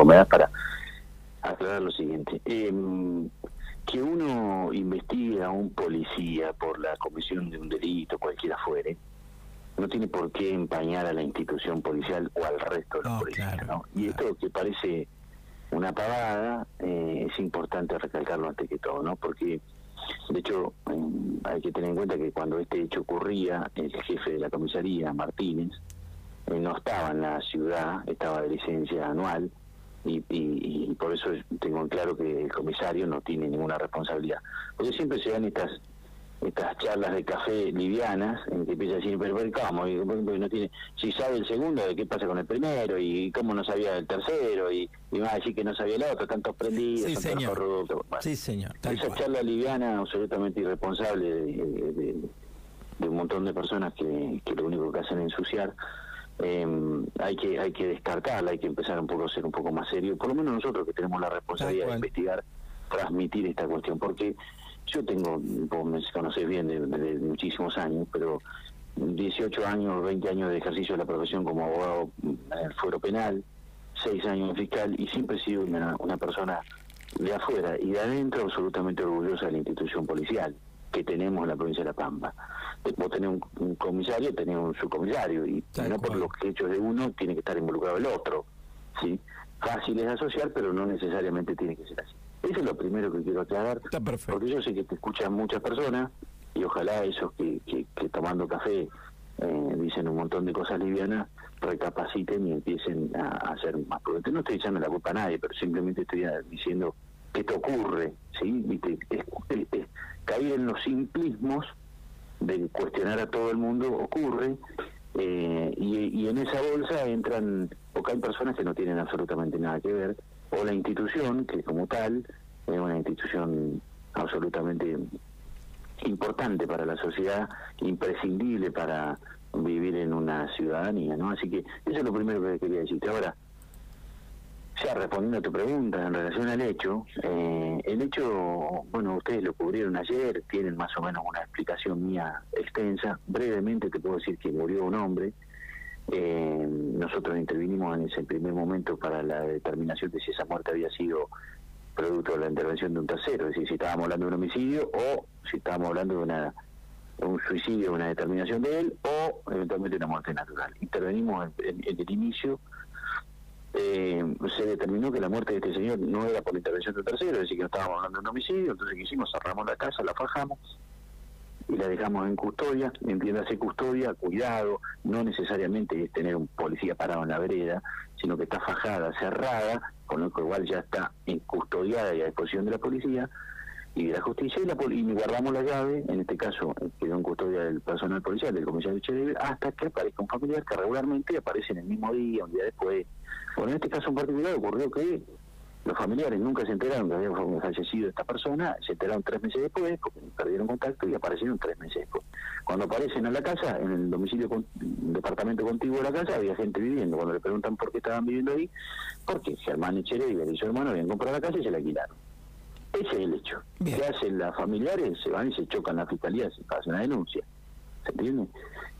que me das para aclarar lo siguiente. Em, que uno investiga a un policía por la comisión de un delito, cualquiera fuere, no tiene por qué empañar a la institución policial o al resto de los policías. ¿no? Y esto que parece una pavada, eh, es importante recalcarlo antes que todo, ¿no? Porque, de hecho, hay que tener en cuenta que cuando este hecho ocurría, el jefe de la comisaría, Martínez, eh, no estaba en la ciudad, estaba de licencia anual, y, y, por eso tengo en claro que el comisario no tiene ninguna responsabilidad. Porque siempre se dan estas estas charlas de café livianas en que empieza a decir, pero, ¿cómo? Y, no tiene, si sabe el segundo, ¿de qué pasa con el primero? ¿Y cómo no sabía el tercero? Y, y va a decir que no sabía el otro, tantos prendidos, sí, señor. sí, señor. Esa charla liviana, absolutamente irresponsable de, un montón de personas que, que lo único que hacen es ensuciar, eh, hay que hay que descartarla, hay que empezar un poco a ser un poco más serio, por lo menos nosotros que tenemos la responsabilidad de investigar, transmitir esta cuestión, porque yo tengo, vos me conoces bien de, muchísimos años, pero 18 años, 20 años de ejercicio de la profesión como abogado en el fuero penal, 6 años de fiscal y siempre he sido una, una persona de afuera y de adentro absolutamente orgullosa de la institución policial que tenemos en la provincia de La Pampa. Vos tenés un, comisario, tenés un subcomisario, y no por los hechos de uno tiene que estar involucrado el otro. ¿sí? Fácil es asociar, pero no necesariamente tiene que ser así. Eso es lo primero que quiero aclarar, porque yo sé que te escuchan muchas personas, y ojalá esos que, que, tomando café eh, dicen un montón de cosas livianas, recapaciten y empiecen a, hacer más prudentes. No estoy echando la culpa a nadie, pero simplemente estoy diciendo que te ocurre, ¿sí? ¿Viste? caer en los simplismos de cuestionar a todo el mundo ocurre eh, y, en esa bolsa entran, porque hay personas que no tienen absolutamente nada que ver, o la institución, que como tal es una institución absolutamente importante para la sociedad, imprescindible para vivir en una ciudadanía, ¿no? Así que eso es lo primero que quería decirte. Ahora, ya respondiendo a tu pregunta en relación al hecho, eh, el hecho, bueno, ustedes lo cubrieron ayer, tienen más o menos una explicación mía extensa. Brevemente te puedo decir que murió un hombre. Eh, nosotros intervinimos en ese primer momento para la determinación de si esa muerte había sido producto de la intervención de un tercero, es decir, si estábamos hablando de un homicidio o si estábamos hablando de una un suicidio, una determinación de él o eventualmente una muerte natural. Intervenimos en el inicio eh, se determinó que la muerte de este señor no era por intervención de tercero, es decir, que no estábamos hablando de un homicidio, entonces ¿qué hicimos? Cerramos la casa, la fajamos y la dejamos en custodia, entiéndase custodia, cuidado, no necesariamente es tener un policía parado en la vereda, sino que está fajada, cerrada, con lo igual ya está en custodiada y a disposición de la policía, y la justicia y, la, y guardamos la llave, en este caso quedó en custodia del personal policial, del comisario Chedebe, hasta que aparezca un familiar que regularmente aparece en el mismo día, un día después. Bueno, en este caso en particular ocurrió que los familiares nunca se enteraron que había fallecido esta persona, se enteraron tres meses después, porque perdieron contacto y aparecieron tres meses después. Cuando aparecen en la casa, en el domicilio, departamento contiguo de la casa, había gente viviendo. Cuando le preguntan por qué estaban viviendo ahí, porque Germán Echeribe y su hermano habían comprado la casa y se la alquilaron. Ese es el hecho. ¿Qué hacen las familiares? Se van y se chocan la fiscalía, se hacen una denuncia. ¿Se entiende?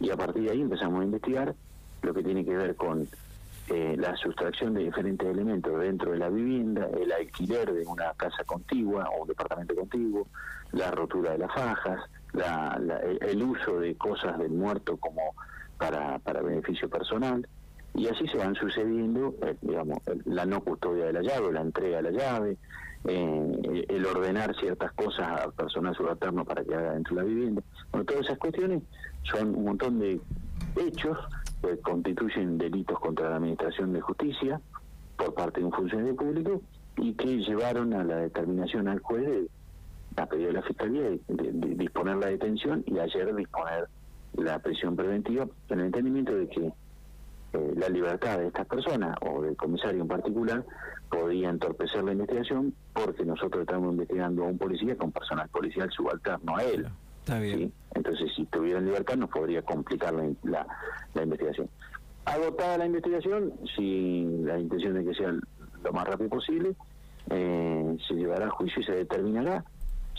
Y a partir de ahí empezamos a investigar lo que tiene que ver con eh, la sustracción de diferentes elementos dentro de la vivienda, el alquiler de una casa contigua o un departamento contiguo, la rotura de las fajas, el uso de cosas del muerto como para, para beneficio personal, y así se van sucediendo, eh, digamos, la no custodia de la llave, la entrega de la llave, eh, el ordenar ciertas cosas a personal subalterno para que haga dentro de la vivienda. Bueno, todas esas cuestiones son un montón de hechos que constituyen delitos contra la Administración de Justicia por parte de un funcionario público y que llevaron a la determinación al juez de, a pedido de la Fiscalía de, disponer la detención y ayer disponer la prisión preventiva en el entendimiento de que eh, la libertad de estas personas o del comisario en particular podía entorpecer la investigación porque nosotros estamos investigando a un policía con personal policial subalterno a él. Está bien. Entonces, si tuviera libertad, nos podría complicar la, la, investigación. Agotada la investigación, sin la intención de que sea lo más rápido posible, eh, se llevará a juicio y se determinará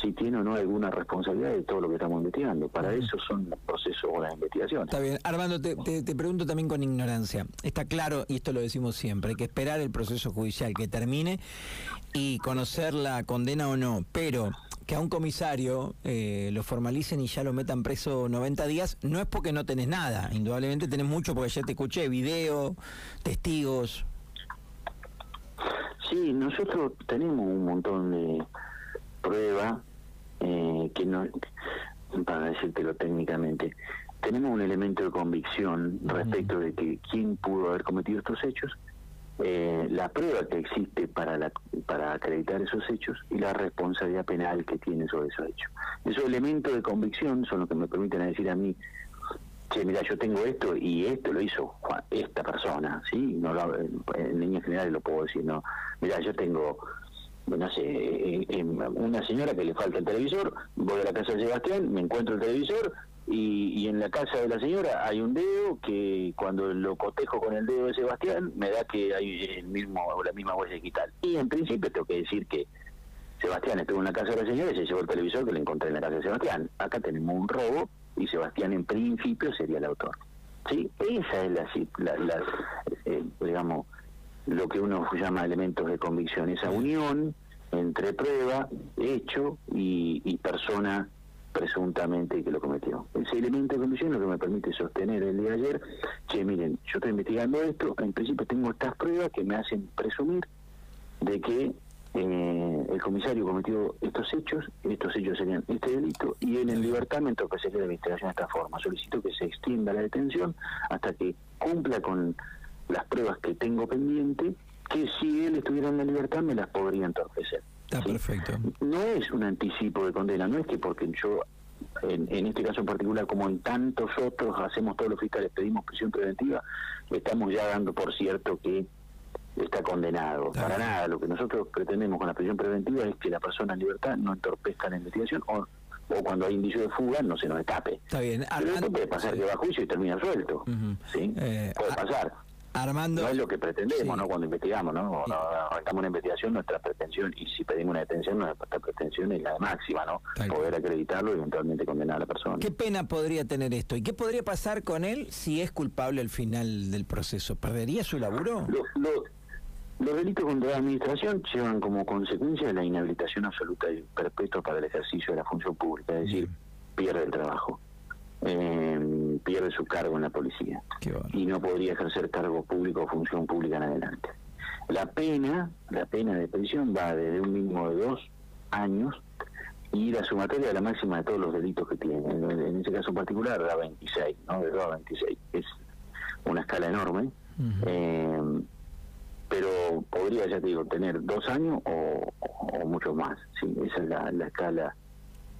si tiene o no alguna responsabilidad de todo lo que estamos investigando. Para eso son los procesos o las investigaciones. Está bien. Armando, te, te, pregunto también con ignorancia. Está claro, y esto lo decimos siempre, hay que esperar el proceso judicial que termine y conocer la condena o no, pero que a un comisario eh, lo formalicen y ya lo metan preso 90 días, no es porque no tenés nada, indudablemente tenés mucho porque ya te escuché, video, testigos. Sí, nosotros tenemos un montón de pruebas eh, que no, para decírtelo técnicamente, tenemos un elemento de convicción respecto de que quién pudo haber cometido estos hechos, eh, la prueba que existe para, la, para acreditar esos hechos y la responsabilidad penal que tiene sobre esos hechos. Esos elementos de convicción son los que me permiten decir a mí, che, mira, yo tengo esto y esto lo hizo esta persona, ¿sí? No en líneas generales lo puedo decir, no. Mira, yo tengo no sé, eh, eh, una señora que le falta el televisor, voy a la casa de Sebastián, me encuentro el televisor y, en la casa de la señora hay un dedo que cuando lo cotejo con el dedo de Sebastián me da que hay el mismo la misma huella digital. Y en principio tengo que decir que Sebastián estuvo en la casa de la señora y se llevó el televisor que le encontré en la casa de Sebastián. Acá tenemos un robo y Sebastián en principio sería el autor. Sí, esa es la, la, eh, digamos, lo que uno llama elementos de convicción, esa unión entre prueba, hecho y, persona presuntamente que lo cometió. Ese elemento de convicción es lo que me permite sostener el día de ayer, que miren, yo estoy investigando esto, en principio tengo estas pruebas que me hacen presumir de que eh, el comisario cometió estos hechos, estos hechos serían este delito, y él en libertad me entorpecería la investigación de esta forma. Solicito que se extienda la detención hasta que cumpla con las pruebas que tengo pendiente, que si él estuviera en la libertad me las podría entorpecer. Está perfecto. No es un anticipo de condena, no es que porque yo, en, este caso en particular, como en tantos otros, hacemos todos los fiscales, pedimos prisión preventiva, estamos ya dando por cierto que está condenado. Para nada, lo que nosotros pretendemos con la prisión preventiva es que la persona en libertad no entorpezca la investigación o o cuando hay indicio de fuga no se nos escape. Está bien. Pero esto puede pasar que va a juicio y termina suelto. ¿sí? Eh, puede pasar. Armando. No es lo que pretendemos, ¿no? Cuando investigamos, ¿no? Arrancamos una investigación, nuestra pretensión, y si pedimos una detención, nuestra pretensión es la máxima, ¿no? Poder acreditarlo y eventualmente condenar a la persona. ¿Qué pena podría tener esto? ¿Y qué podría pasar con él si es culpable al final del proceso? ¿Perdería su laburo? los delitos contra la administración llevan como consecuencia la inhabilitación absoluta y perpetua para el ejercicio de la función pública, es decir, pierde el trabajo eh, pierde su cargo en la policía y no podría ejercer cargo público o función pública en adelante. La pena, la pena de prisión va desde un mínimo de dos años y la sumatoria de la máxima de todos los delitos que tiene. En, ese caso particular da 26, ¿no? De 2 a 26. Es una escala enorme. eh, pero podría, ya te digo, tener dos años o, mucho más. Sí, esa es la, la escala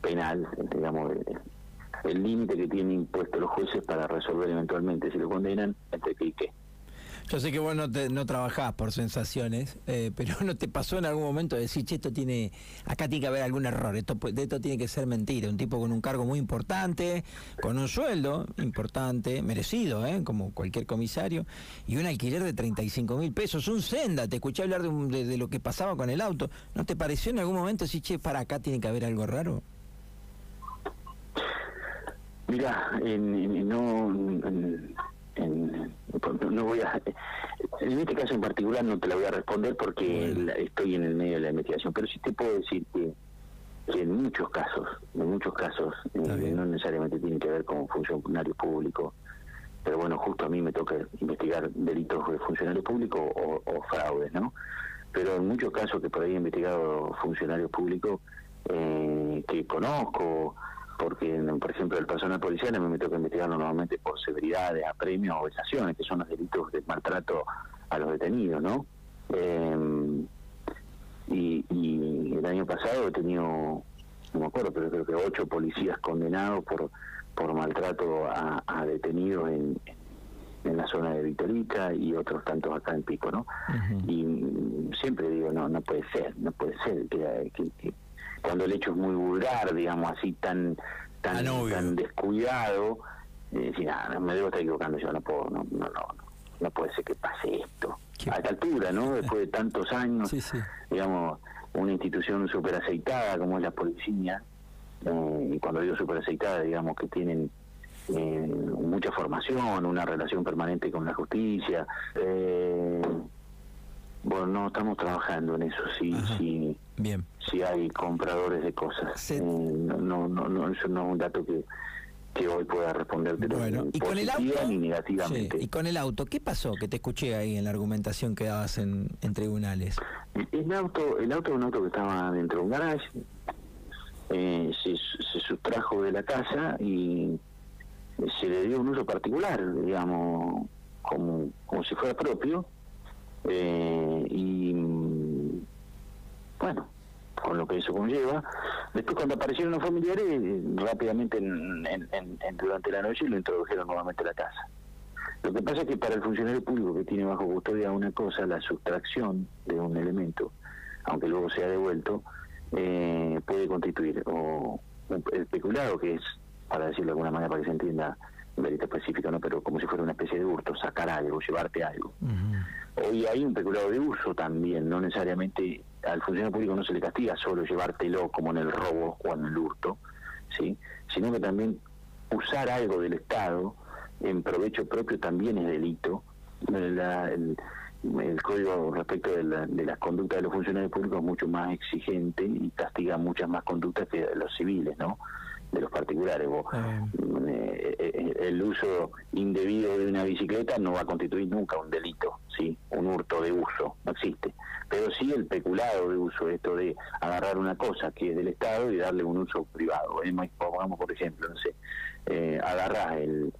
penal, digamos, de, el límite que tienen impuesto los jueces para resolver eventualmente si lo condenan, entre qué y qué. Yo sé que vos no, te, no trabajás por sensaciones, eh, pero ¿no te pasó en algún momento decir, che, esto tiene, acá tiene que haber algún error, esto, esto tiene que ser mentira? Un tipo con un cargo muy importante, con un sueldo importante, merecido, ¿eh? como cualquier comisario, y un alquiler de 35 mil pesos, un senda, te escuché hablar de, de, lo que pasaba con el auto, ¿no te pareció en algún momento decir, che, para acá tiene que haber algo raro? Mira, en, no, no voy a, en este caso en particular no te la voy a responder porque estoy en el medio de la investigación, pero sí te puedo decir que, en muchos casos, en muchos casos, eh, no necesariamente tiene que ver con funcionario público, pero bueno, justo a mí me toca investigar delitos de funcionario público o, o fraudes, ¿no? Pero en muchos casos que por ahí he investigado funcionarios públicos eh, que conozco, porque, por ejemplo, el personal policial me toca investigarlo nuevamente por severidades, apremios o vejaciones, que son los delitos de maltrato a los detenidos, ¿no? Eh, y, el año pasado he tenido, no me acuerdo, pero creo que ocho policías condenados por por maltrato a, detenidos en, en la zona de Vitorica y otros tantos acá en Pico, ¿no? Y siempre digo, no, no puede ser, no puede ser que cuando el hecho es muy vulgar, digamos así, tan tan, tan descuidado, eh, decir, ah, me debo estar equivocando, yo no puedo, no, no, no, no puede ser que pase esto. a esta altura, ¿no? Después de tantos años, digamos, una institución súper aceitada como es la policía, eh, y cuando digo súper aceitada, digamos que tienen eh, mucha formación, una relación permanente con la justicia. Eh, bueno, no estamos trabajando en eso, sí, sí. Bien. Si hay compradores de cosas. Eh, no, no, no, eso no es un dato que, que hoy pueda responderte bueno, ¿y con el auto? ni negativamente. ¿Y con el auto? ¿Qué pasó que te escuché ahí en la argumentación que dabas en, en tribunales? El auto, el auto es un auto que estaba dentro de un garage, eh, se, se sustrajo de la casa y se le dio un uso particular, digamos, como, como si fuera propio. Eh, y bueno, con lo que eso conlleva. Después cuando aparecieron los familiares, rápidamente durante la noche lo introdujeron nuevamente a la casa. Lo que pasa es que para el funcionario público que tiene bajo custodia una cosa, la sustracción de un elemento, aunque luego sea devuelto, eh, puede constituir o el peculado, que es para decirlo de alguna manera para que se entienda un delito específico, ¿no? pero como si fuera una especie de hurto, sacar algo, llevarte algo. Hoy hay un peculado de uso también, no necesariamente al funcionario público no se le castiga solo llevártelo como en el robo o en el hurto, ¿sí? sino que también usar algo del Estado en provecho propio también es delito. el, código respecto de, de, las conductas de los funcionarios públicos es mucho más exigente y castiga muchas más conductas que los civiles, ¿no? de los particulares. Mm, eh, eh, el uso indebido de una bicicleta no va a constituir nunca un delito, un hurto de uso, no existe. Pero sí el peculado de uso, esto de agarrar una cosa que es del Estado y darle un uso privado. Pongamos, por ejemplo, no sé, eh, agarrar el,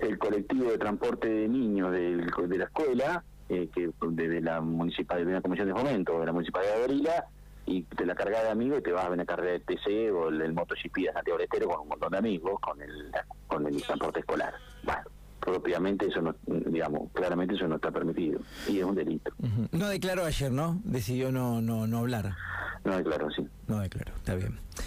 el colectivo de transporte de niños de la escuela, eh, que de, la municipalidad, de la comisión de fomento de la municipalidad de Abrila, y te la cargas de amigos y te vas a ver una carrera de TC o el, el MotoGP de Santiago del con un montón de amigos con el, con el transporte escolar. Bueno, propiamente eso no, digamos, claramente eso no está permitido y es un delito. No declaró ayer, ¿no? Decidió no, no, no hablar. No declaró, sí. No declaró, está bien.